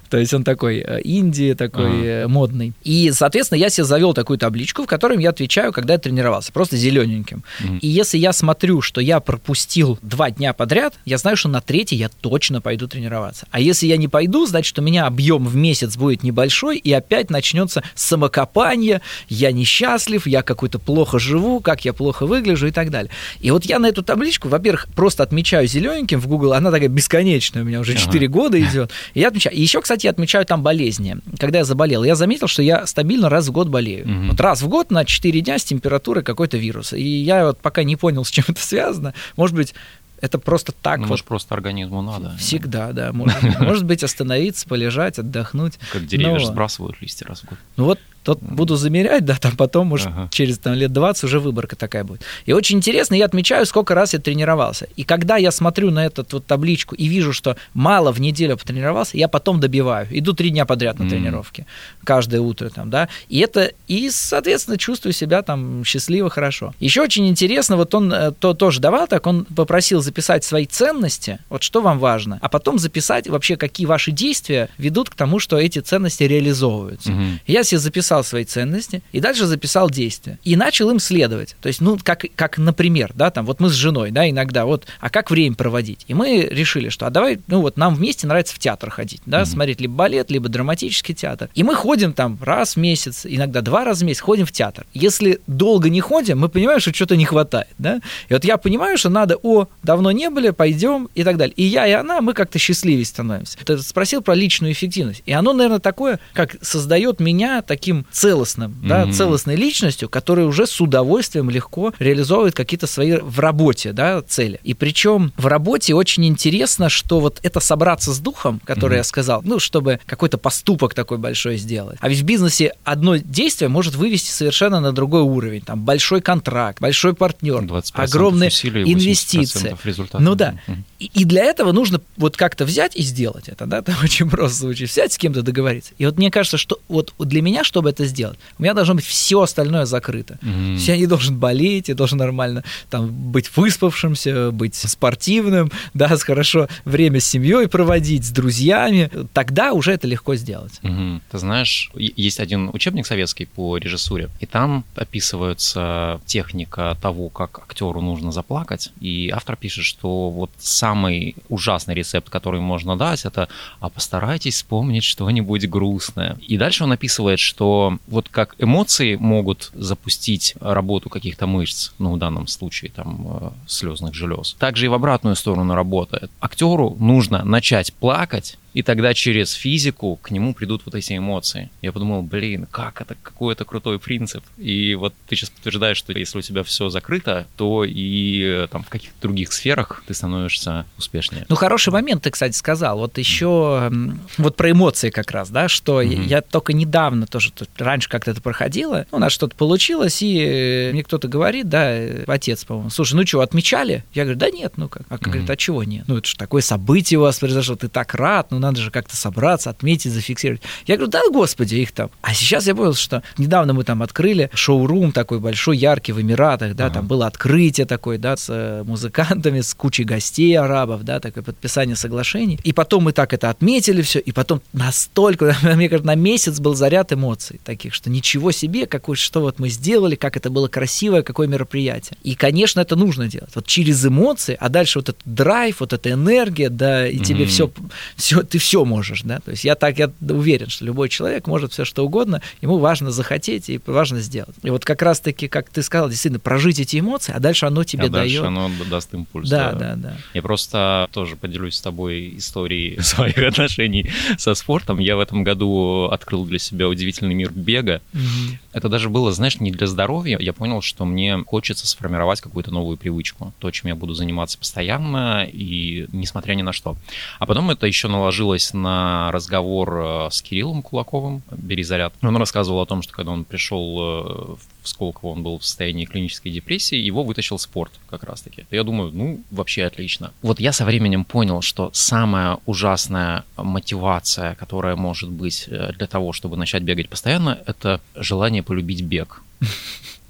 То есть он такой э, Индии, такой uh-huh. модный. И, соответственно, я себе завел такую табличку, в которой я отвечаю когда я тренировался, просто зелененьким. И если я смотрю, что я пропустил два дня подряд, я знаю, что на третий я точно пойду тренироваться. А если я не пойду, значит, у меня объем в месяц будет небольшой, и опять начнется самокопание, я несчастлив, я какой-то плохо живу, как я плохо выгляжу и так далее. И вот я на эту табличку, во-первых, просто отмечаю зелененьким в Google, она такая бесконечная, у меня уже 4 ага. года идет. И я отмечаю. И еще, кстати, я отмечаю там болезни. Когда я заболел, я заметил, что я стабильно раз в год болею. Угу. Вот раз в год на 4 дня дня с температурой какой-то вирус. И я вот пока не понял, с чем это связано. Может быть, это просто так. Ну, вот. может, просто организму надо. Всегда, да. Может, может быть, остановиться, полежать, отдохнуть. Как деревья но... сбрасывают листья раз в год. Ну вот тот буду замерять, да, там потом, может, ага. через там, лет 20 уже выборка такая будет. И очень интересно, я отмечаю, сколько раз я тренировался. И когда я смотрю на эту вот табличку и вижу, что мало в неделю потренировался, я потом добиваю. Иду три дня подряд на mm. тренировки, каждое утро там, да. И это, и, соответственно, чувствую себя там счастливо, хорошо. Еще очень интересно, вот он э, то, тоже давал так, он попросил записать свои ценности, вот что вам важно, а потом записать вообще, какие ваши действия ведут к тому, что эти ценности реализовываются. Mm-hmm. Я себе записал записал свои ценности и дальше записал действия. И начал им следовать. То есть, ну, как, как например, да, там, вот мы с женой, да, иногда, вот, а как время проводить? И мы решили, что, а давай, ну, вот нам вместе нравится в театр ходить, да, mm-hmm. смотреть либо балет, либо драматический театр. И мы ходим там раз в месяц, иногда два раза в месяц, ходим в театр. Если долго не ходим, мы понимаем, что что-то не хватает, да. И вот я понимаю, что надо, о, давно не были, пойдем и так далее. И я, и она, мы как-то счастливее становимся. Ты спросил про личную эффективность. И оно, наверное, такое, как создает меня таким таким целостным, mm-hmm. да, целостной личностью, которая уже с удовольствием легко реализовывает какие-то свои в работе, да, цели. И причем в работе очень интересно, что вот это собраться с духом, который mm-hmm. я сказал, ну, чтобы какой-то поступок такой большой сделать. А ведь в бизнесе одно действие может вывести совершенно на другой уровень. Там большой контракт, большой партнер, огромные инвестиции. Ну да. Mm-hmm. И, для этого нужно вот как-то взять и сделать это, да, там очень просто звучит, взять с кем-то договориться. И вот мне кажется, что вот для меня, чтобы это сделать, у меня должно быть все остальное закрыто. Mm-hmm. Я не должен болеть, я должен нормально там быть выспавшимся, быть спортивным, да, с хорошо время с семьей проводить, с друзьями. Тогда уже это легко сделать. Mm-hmm. Ты знаешь, есть один учебник советский по режиссуре, и там описывается техника того, как актеру нужно заплакать, и автор пишет, что вот сам самый ужасный рецепт, который можно дать, это «а постарайтесь вспомнить что-нибудь грустное». И дальше он описывает, что вот как эмоции могут запустить работу каких-то мышц, ну, в данном случае, там, э, слезных желез, также и в обратную сторону работает. Актеру нужно начать плакать, и тогда через физику к нему придут вот эти эмоции. Я подумал, блин, как это, какой это крутой принцип. И вот ты сейчас подтверждаешь, что если у тебя все закрыто, то и э, там в каких-то других сферах ты становишься успешнее. Ну, хороший момент ты, кстати, сказал. Вот еще вот про эмоции как раз, да, что mm-hmm. я только недавно тоже, раньше как-то это проходило, у нас что-то получилось, и э, мне кто-то говорит, да, э, отец, по-моему, слушай, ну что, отмечали? Я говорю, да нет, ну как? А mm-hmm. говорит, а чего нет? Ну это же такое событие у вас произошло, ты так рад, ну надо же как-то собраться, отметить, зафиксировать. Я говорю, да, господи, их там. А сейчас я понял, что недавно мы там открыли шоу-рум такой большой, яркий в Эмиратах, да, ага. там было открытие такое, да, с э, музыкантами, с кучей гостей арабов, да, такое подписание соглашений. И потом мы так это отметили все, и потом настолько, мне кажется, на месяц был заряд эмоций таких, что ничего себе, какой, что вот мы сделали, как это было красивое, какое мероприятие. И, конечно, это нужно делать. Вот через эмоции, а дальше вот этот драйв, вот эта энергия, да, и mm-hmm. тебе все, все, ты все можешь, да, то есть я так, я уверен, что любой человек может все что угодно, ему важно захотеть и важно сделать. И вот как раз-таки, как ты сказал, действительно, прожить эти эмоции, а дальше оно тебе а дает. дальше оно даст импульс. Да, да, да, да. Я просто тоже поделюсь с тобой историей своих отношений со спортом. Я в этом году открыл для себя удивительный мир бега. Угу. Это даже было, знаешь, не для здоровья. Я понял, что мне хочется сформировать какую-то новую привычку, то, чем я буду заниматься постоянно и несмотря ни на что. А потом это еще наложилось на разговор э, с Кириллом Кулаковым, «Бери заряд». Он рассказывал о том, что когда он пришел э, в Сколково, он был в состоянии клинической депрессии, его вытащил спорт как раз-таки. Я думаю, ну, вообще отлично. Вот я со временем понял, что самая ужасная мотивация, которая может быть э, для того, чтобы начать бегать постоянно, это желание полюбить бег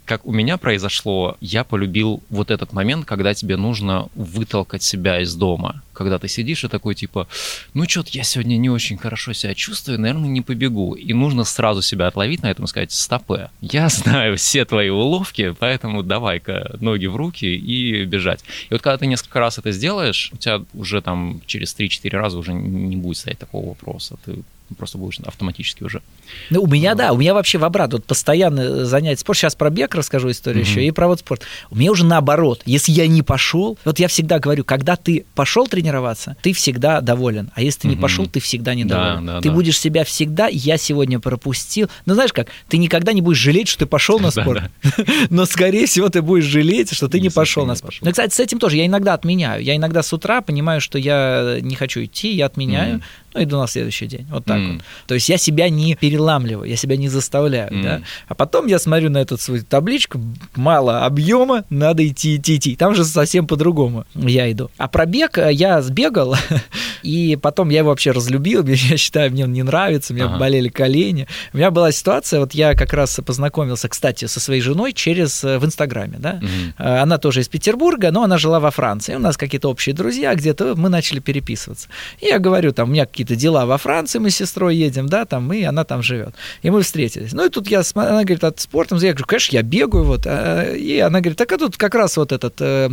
как у меня произошло, я полюбил вот этот момент, когда тебе нужно вытолкать себя из дома. Когда ты сидишь и такой типа, ну что-то я сегодня не очень хорошо себя чувствую, наверное, не побегу. И нужно сразу себя отловить на этом и сказать, стопе, я знаю все твои уловки, поэтому давай-ка ноги в руки и бежать. И вот когда ты несколько раз это сделаешь, у тебя уже там через 3-4 раза уже не будет стоять такого вопроса. Ты просто будешь автоматически уже. Ну, у меня, да, у меня вообще в обратно, вот постоянно занятие спорт. Сейчас про бег расскажу историю mm-hmm. еще, и про вот спорт. У меня уже наоборот. Если я не пошел, вот я всегда говорю, когда ты пошел тренироваться, ты всегда доволен. А если ты mm-hmm. не пошел, ты всегда недоволен. Да, да, ты да. будешь себя всегда, я сегодня пропустил. Ну, знаешь как, ты никогда не будешь жалеть, что ты пошел на спорт. Но, скорее всего, ты будешь жалеть, что ты не пошел на спорт. Ну, кстати, с этим тоже я иногда отменяю. Я иногда с утра понимаю, что я не хочу идти, я отменяю ну, иду на следующий день. Вот так mm. вот. То есть я себя не переламливаю, я себя не заставляю, mm. да. А потом я смотрю на эту свою табличку, мало объема, надо идти, идти, идти. Там же совсем по-другому я иду. А пробег э, я сбегал, и потом я его вообще разлюбил, я считаю, мне он не нравится, мне ага. болели колени. У меня была ситуация, вот я как раз познакомился, кстати, со своей женой через э, в Инстаграме, да. Mm. Она тоже из Петербурга, но она жила во Франции. У нас какие-то общие друзья где-то, мы начали переписываться. И я говорю, там, у меня какие-то дела во Франции, мы с сестрой едем, да, там, мы, она там живет. И мы встретились. Ну, и тут я, она говорит, от спортом, я говорю, конечно, я бегаю, вот. А, и она говорит, так а тут как раз вот этот э,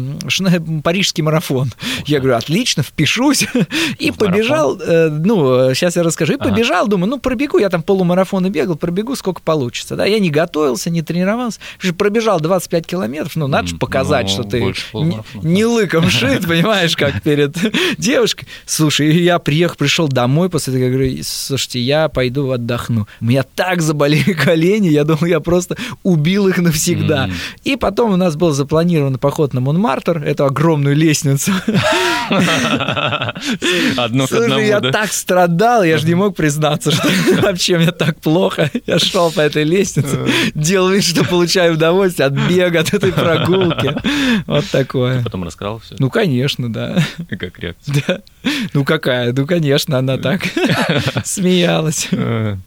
парижский марафон. Я говорю, отлично, впишусь. И побежал, э, ну, сейчас я расскажу, и побежал, думаю, ну, пробегу, я там полумарафоны бегал, пробегу, сколько получится, да, я не готовился, не тренировался, пробежал 25 километров, ну, надо же показать, ну, что ты не лыком шит, понимаешь, как перед девушкой. Слушай, я приехал, пришел домой после этого, я говорю, слушайте, я пойду отдохну. У меня так заболели колени, я думал, я просто убил их навсегда. Mm-hmm. И потом у нас был запланирован поход на Монмартр, эту огромную лестницу. Одно одному, я так страдал, я же не мог признаться, что вообще мне так плохо. Я шел по этой лестнице, делал вид, что получаю удовольствие от бега, от этой прогулки. Вот такое. Ты потом рассказал все? Ну, конечно, да. Как реакция? Да. Ну, какая? Ну, конечно, она так смеялась.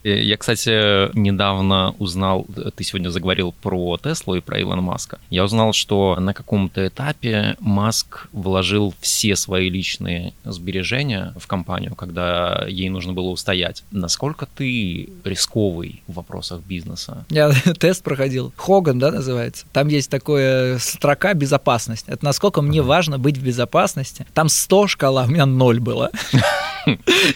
Я, кстати, недавно узнал, ты сегодня заговорил про Теслу и про Илона Маска. Я узнал, что на каком-то этапе Маск вложил все свои личные сбережения в компанию, когда ей нужно было устоять. Насколько ты рисковый в вопросах бизнеса? Я тест проходил. Хоган, да, называется. Там есть такая строка «безопасность». Это насколько мне важно быть в безопасности. Там 100 шкала, у меня 0 было.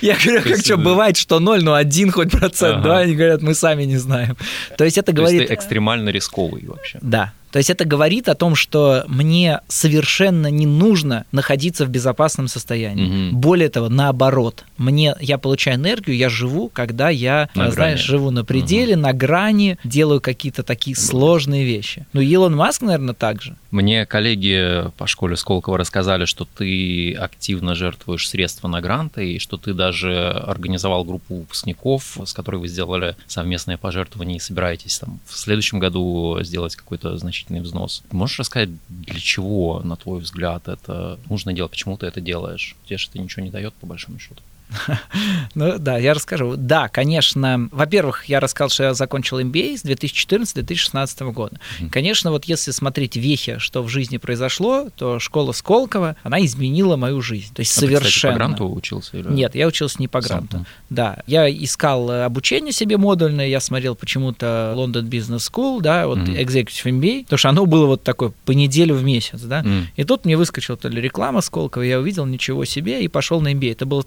Я говорю, как что, бывает, что 0, но один хоть процент, да? Они говорят, мы сами не знаем. То есть это говорит... экстремально рисковый вообще. Да, то есть это говорит о том, что мне совершенно не нужно находиться в безопасном состоянии. Угу. Более того, наоборот, мне я получаю энергию, я живу, когда я, на знаешь, грани. живу на пределе, угу. на грани, делаю какие-то такие сложные вещи. Ну, Илон Маск, наверное, так же. Мне коллеги по школе Сколково рассказали, что ты активно жертвуешь средства на гранты, и что ты даже организовал группу выпускников, с которой вы сделали совместное пожертвование и собираетесь там в следующем году сделать какой-то значительный взнос. Можешь рассказать, для чего, на твой взгляд, это нужно делать, почему ты это делаешь? Тебе же это ничего не дает, по большому счету. Ну да, я расскажу. Да, конечно, во-первых, я рассказал, что я закончил MBA с 2014-2016 года. Mm-hmm. Конечно, вот если смотреть вехи, что в жизни произошло, то школа Сколково, она изменила мою жизнь. То есть а совершенно. Ты, кстати, по гранту учился? Или... Нет, я учился не по гранту. Сам, да. я искал обучение себе модульное, я смотрел почему-то London Business School, да, вот mm-hmm. Executive MBA, потому что оно было вот такое по неделю в месяц, да. Mm-hmm. И тут мне выскочила то ли реклама Сколково, я увидел ничего себе и пошел на MBA. Это было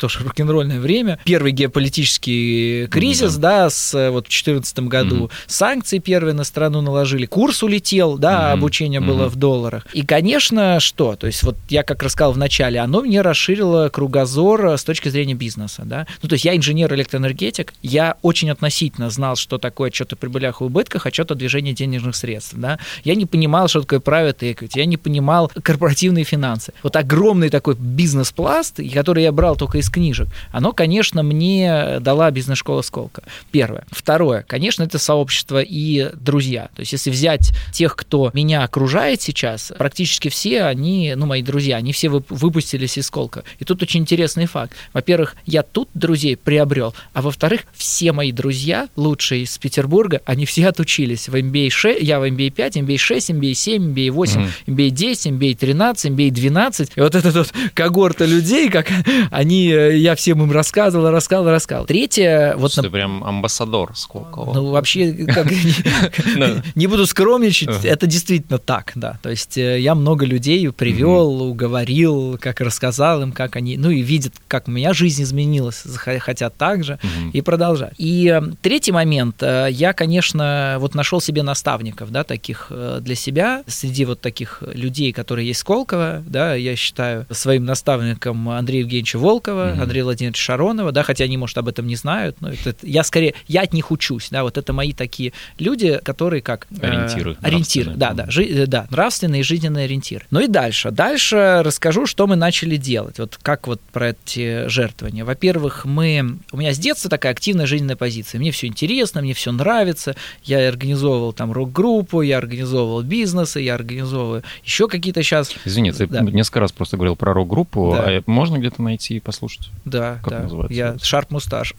такой тоже рок-н-ролльное время. Первый геополитический кризис, mm-hmm. да, с вот в 2014 году mm-hmm. санкции первые на страну наложили, курс улетел, да, mm-hmm. обучение mm-hmm. было в долларах. И, конечно, что? То есть вот я как рассказал в начале, оно мне расширило кругозор с точки зрения бизнеса, да. Ну, то есть я инженер-электроэнергетик, я очень относительно знал, что такое отчет о прибылях и убытках, отчет о движении денежных средств, да. Я не понимал, что такое private equity, я не понимал корпоративные финансы. Вот огромный такой бизнес-пласт, который я брал только из книжек, оно, конечно, мне дала бизнес-школа Сколка. Первое. Второе. Конечно, это сообщество и друзья. То есть, если взять тех, кто меня окружает сейчас, практически все они, ну, мои друзья, они все выпустились из Сколка. И тут очень интересный факт. Во-первых, я тут друзей приобрел, а во-вторых, все мои друзья, лучшие из Петербурга, они все отучились в MBA 6, я в MBA 5, MBA 6, MBA 7, MBA 8, mm-hmm. MBA 10, MBA 13, MBA 12. И вот эта вот когорта людей, как они, я всем им рассказывал, рассказывал, рассказывал. Третье... Вот Ты на... прям амбассадор Сколково. Ну, вообще, не буду скромничать, это действительно так, да. То есть э, я много людей привел, уговорил, как рассказал им, как они... Ну, и видят, как у меня жизнь изменилась, хотят так же и продолжать. И э, третий момент. Э, я, конечно, вот нашел себе наставников, да, таких для себя, среди вот таких людей, которые есть Сколково, да, я считаю своим наставником Андрея Евгеньевича Волкова, Андрей Владимировича Шаронова, да, хотя они, может, об этом не знают, но это, я скорее, я от них учусь, да, вот это мои такие люди, которые как... Ориентиры. Э, ориентиры, да, да, жи, э, да, нравственный и жизненный ориентир. Ну и дальше. Дальше расскажу, что мы начали делать, вот как вот про эти жертвования. Во-первых, мы... У меня с детства такая активная жизненная позиция. Мне все интересно, мне все нравится. Я организовывал там рок-группу, я организовывал бизнесы, я организовываю еще какие-то сейчас... Извини, ты да. несколько раз просто говорил про рок-группу, да. а можно где-то найти и послушать? Да, как да. называется? Я Шарп Мусташ.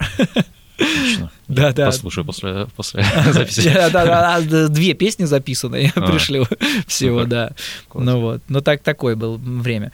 Отлично. Да, да. Послушаю после, после записи. Да, да, да, две песни записаны, а. пришли всего, да. Ну вот, ну так такое было время.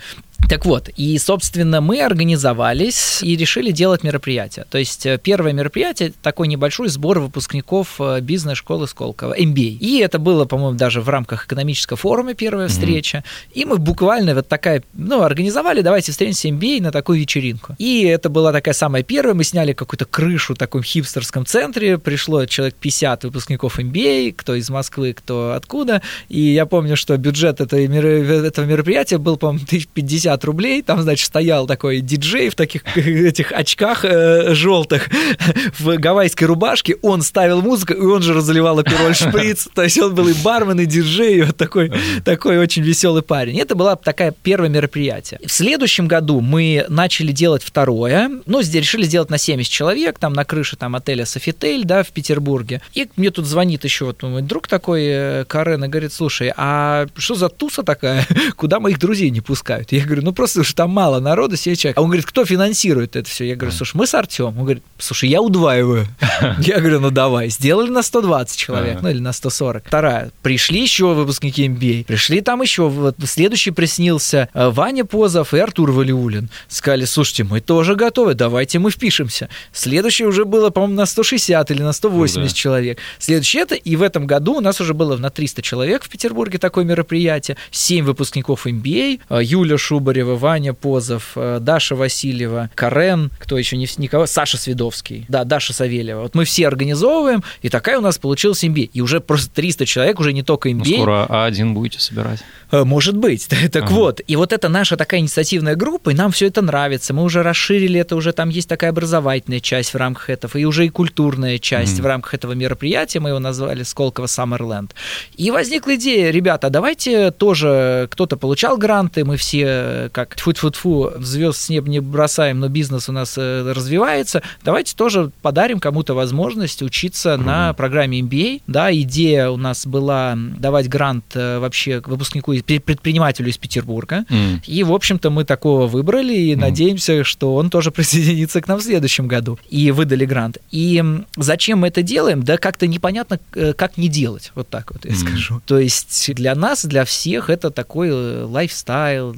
Так вот, и, собственно, мы организовались и решили делать мероприятие. То есть э, первое мероприятие – такой небольшой сбор выпускников э, бизнес-школы Сколково, MBA. И это было, по-моему, даже в рамках экономического форума первая встреча. И мы буквально вот такая, ну, организовали, давайте встретимся MBA на такую вечеринку. И это была такая самая первая, мы сняли какую-то крышу в таком хипстерском центре, пришло человек 50 выпускников MBA, кто из Москвы, кто откуда. И я помню, что бюджет этого мероприятия был, по-моему, 1050 50 рублей, там, значит, стоял такой диджей в таких этих очках э, желтых, в гавайской рубашке, он ставил музыку, и он же разливал апероль шприц, то есть он был и бармен, и диджей, и вот такой, такой очень веселый парень. Это была такая первое мероприятие. В следующем году мы начали делать второе, ну, здесь решили сделать на 70 человек, там на крыше там отеля Софитель, да, в Петербурге. И мне тут звонит еще вот мой друг такой, э, Карен, и говорит, слушай, а что за туса такая, куда моих друзей не пускают? Я говорю, ну просто уж там мало народа, 7 человек. А он говорит, кто финансирует это все? Я говорю, слушай, мы с Артем. Он говорит, слушай, я удваиваю. Я говорю, ну давай. Сделали на 120 человек, ну или на 140. Вторая. Пришли еще выпускники MBA. Пришли там еще. Вот следующий приснился э, Ваня Позов и Артур Валиулин. Сказали, слушайте, мы тоже готовы, давайте мы впишемся. Следующее уже было, по-моему, на 160 или на 180 ну, да. человек. Следующее это, и в этом году у нас уже было на 300 человек в Петербурге такое мероприятие. 7 выпускников MBA. Э, Юля Шубарева, Ваня Позов, э, Даша Васильева, Карен, кто еще не, никого, Саша Свидовский, да, Даша Савельева. Вот мы все организовываем, и такая у нас получилась MBA. И уже просто 300 человек, уже не только MBA. Ну, скоро А1 будете собирать. Э, может быть. так ага. вот, и вот это наша такая инициативная группа, и нам все это нравится. Мы уже расширили это, уже там есть такая образовательная часть в рамках этого, и уже и культурная часть mm. в рамках этого мероприятия. Мы его назвали Сколково Summerland. И возникла идея, ребята, давайте тоже, кто-то получал гранты, мы все как тьфу-тьфу-тьфу, звезд с неба не бросаем, но бизнес у нас э, развивается, давайте тоже подарим кому-то возможность учиться mm. на программе MBA. Да, идея у нас была давать грант э, вообще выпускнику предпринимателю из Петербурга. Mm. И, в общем-то, мы такого выбрали и mm. надеемся, что он тоже присоединится к нам в следующем году. И выдали грант. И зачем мы это делаем? Да как-то непонятно, э, как не делать. Вот так вот я mm. скажу. То есть для нас, для всех это такой лайфстайл,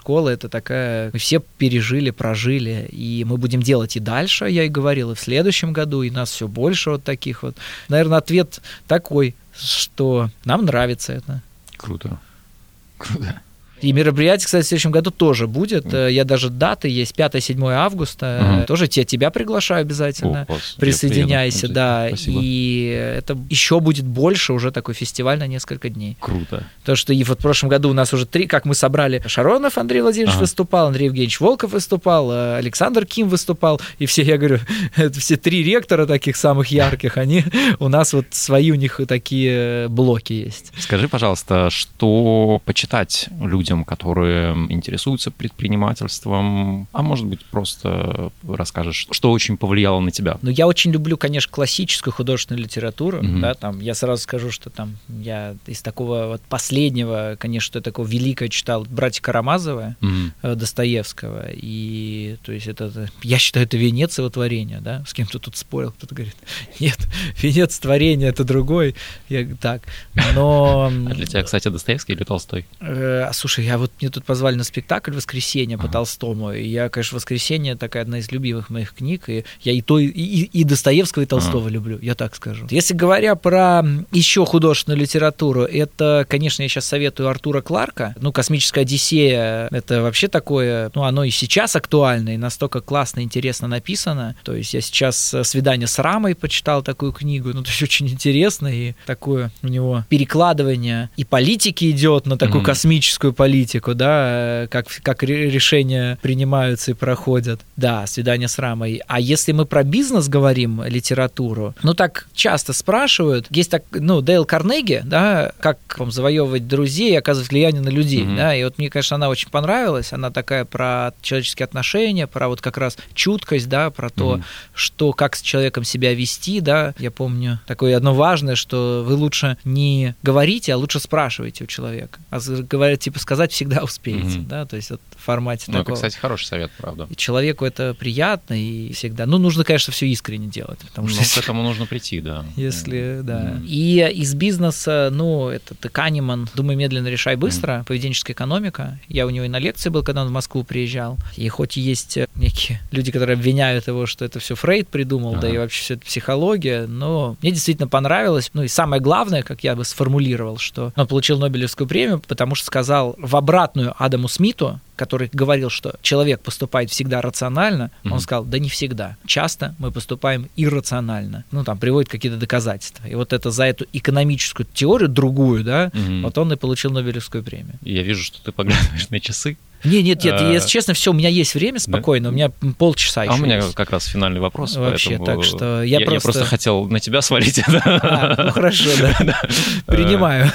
бизнес-школа, это такая... Мы все пережили, прожили, и мы будем делать и дальше, я и говорил, и в следующем году, и нас все больше вот таких вот. Наверное, ответ такой, что нам нравится это. Круто. Круто. И мероприятие, кстати, в следующем году тоже будет. Mm. Я даже даты есть 5-7 августа. Mm-hmm. Тоже тебя, тебя приглашаю обязательно. О, Присоединяйся, да. Спасибо. И это еще будет больше, уже такой фестиваль на несколько дней. Круто. То, что и вот в прошлом году у нас уже три, как мы собрали, Шаронов Андрей Владимирович ага. выступал, Андрей Евгеньевич Волков выступал, э, Александр Ким выступал, и все, я говорю, это все три ректора таких самых ярких, они у нас вот свои у них такие блоки есть. Скажи, пожалуйста, что почитать людям людям, которые интересуются предпринимательством, а может быть просто расскажешь, что очень повлияло на тебя. Ну, я очень люблю, конечно, классическую художественную литературу, mm-hmm. да, там, я сразу скажу, что там я из такого вот последнего, конечно, такого великого читал «Братья Карамазова» mm-hmm. Достоевского, и, то есть, это, я считаю, это венец его творения, да, с кем-то тут спорил, кто-то говорит, нет, венец творения — это другой, я так, но... А для тебя, кстати, Достоевский или Толстой? Э, слушай, Слушай, я вот мне тут позвали на спектакль «Воскресенье» по ага. Толстому, и я, конечно, «Воскресенье» такая одна из любимых моих книг, и я и то, и, и Достоевского, и Толстого ага. люблю, я так скажу. Если говоря про еще художественную литературу, это, конечно, я сейчас советую Артура Кларка, ну, «Космическая Одиссея» — это вообще такое, ну, оно и сейчас актуально, и настолько классно, интересно написано, то есть я сейчас «Свидание с Рамой» почитал такую книгу, ну, то есть очень интересно, и такое у него перекладывание и политики идет на такую mm-hmm. космическую политику, политику, да, как, как решения принимаются и проходят. Да, свидание с рамой. А если мы про бизнес говорим, литературу, ну так часто спрашивают, есть так, ну, Дейл Карнеги, да, как вам завоевывать друзей и оказывать влияние на людей, mm-hmm. да, и вот мне, конечно, она очень понравилась, она такая про человеческие отношения, про вот как раз чуткость, да, про то, mm-hmm. что, как с человеком себя вести, да, я помню такое одно важное, что вы лучше не говорите, а лучше спрашиваете у человека, а говорят, типа, сказать сказать всегда успеете, mm-hmm. да, то есть вот в формате ну, такого. это, кстати, хороший совет, правда. И человеку это приятно и всегда, ну, нужно, конечно, все искренне делать, потому что... Ну, к этому нужно прийти, да. Если, mm-hmm. да. И из бизнеса, ну, это Канеман, «Думай медленно, решай быстро», mm-hmm. поведенческая экономика. Я у него и на лекции был, когда он в Москву приезжал. И хоть и есть некие люди, которые обвиняют его, что это все Фрейд придумал, ага. да и вообще все это психология, но мне действительно понравилось. Ну и самое главное, как я бы сформулировал, что он получил Нобелевскую премию, потому что сказал в обратную Адаму Смиту, который говорил, что человек поступает всегда рационально, mm-hmm. он сказал, да не всегда. Часто мы поступаем иррационально. Ну, там, приводит какие-то доказательства. И вот это за эту экономическую теорию, другую, да, mm-hmm. вот он и получил Нобелевскую премию. Я вижу, что ты поглядываешь на часы. Не, нет, нет, а... если честно, все, у меня есть время спокойно, да? у меня полчаса еще. А у меня есть. как раз финальный вопрос. Вообще, так что я, я просто... Я просто хотел на тебя свалить. А, ну хорошо, да. Принимаю.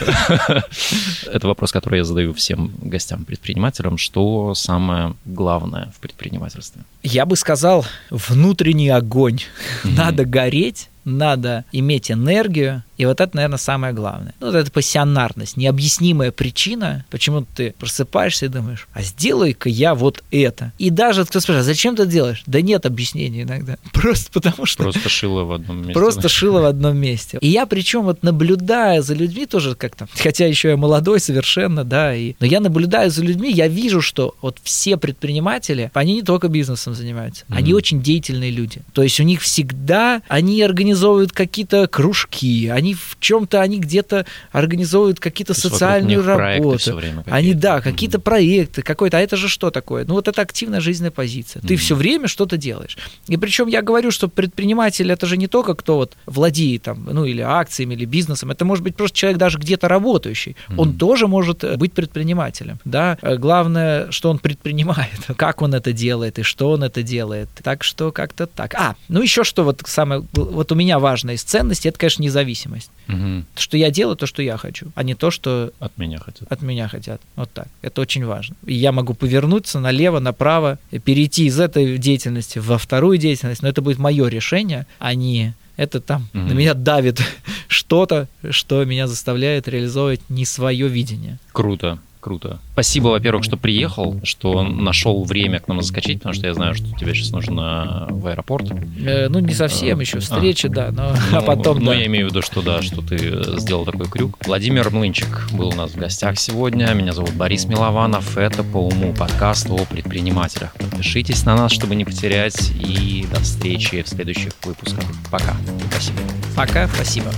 Это вопрос, который я задаю всем гостям-предпринимателям. Что самое главное в предпринимательстве? Я бы сказал, внутренний огонь. Надо гореть надо иметь энергию, и вот это, наверное, самое главное. Ну, вот эта пассионарность, необъяснимая причина, почему ты просыпаешься и думаешь, а сделай-ка я вот это. И даже кто спрашивает, а зачем ты делаешь? Да нет объяснений иногда. Просто потому что... Просто шило в одном месте. Просто шило в одном месте. И я причем вот наблюдая за людьми тоже как-то, хотя еще я молодой совершенно, да, и... но я наблюдаю за людьми, я вижу, что вот все предприниматели, они не только бизнесом занимаются, mm-hmm. они очень деятельные люди. То есть у них всегда, они организовывают какие-то кружки, они они в чем-то, они где-то организовывают какие-то социальные работы. Они, да, какие-то mm-hmm. проекты, какой-то. А это же что такое? Ну, вот это активная жизненная позиция. Ты mm-hmm. все время что-то делаешь. И причем я говорю, что предприниматель это же не только кто вот владеет там, ну, или акциями, или бизнесом. Это может быть просто человек даже где-то работающий. Mm-hmm. Он тоже может быть предпринимателем. Да? Главное, что он предпринимает, как он это делает и что он это делает. Так что как-то так. А, ну еще что вот самое, вот у меня важное из ценностей, это, конечно, независимость независимость. Угу. Что я делаю то, что я хочу, а не то, что от меня хотят. От меня хотят. Вот так. Это очень важно. И я могу повернуться налево, направо, перейти из этой деятельности во вторую деятельность, но это будет мое решение, а не это там угу. на меня давит что-то, что меня заставляет реализовывать не свое видение. Круто круто. Спасибо, во-первых, что приехал, что нашел время к нам заскочить, потому что я знаю, что тебе сейчас нужно в аэропорт. Э, ну, не совсем еще, встреча, а. да, но ну, а потом, Ну, да. я имею в виду, что да, что ты сделал такой крюк. Владимир Млынчик был у нас в гостях сегодня. Меня зовут Борис Милованов. Это «По уму» подкаст о предпринимателях. Подпишитесь на нас, чтобы не потерять. И до встречи в следующих выпусках. Пока. Спасибо. Пока, спасибо.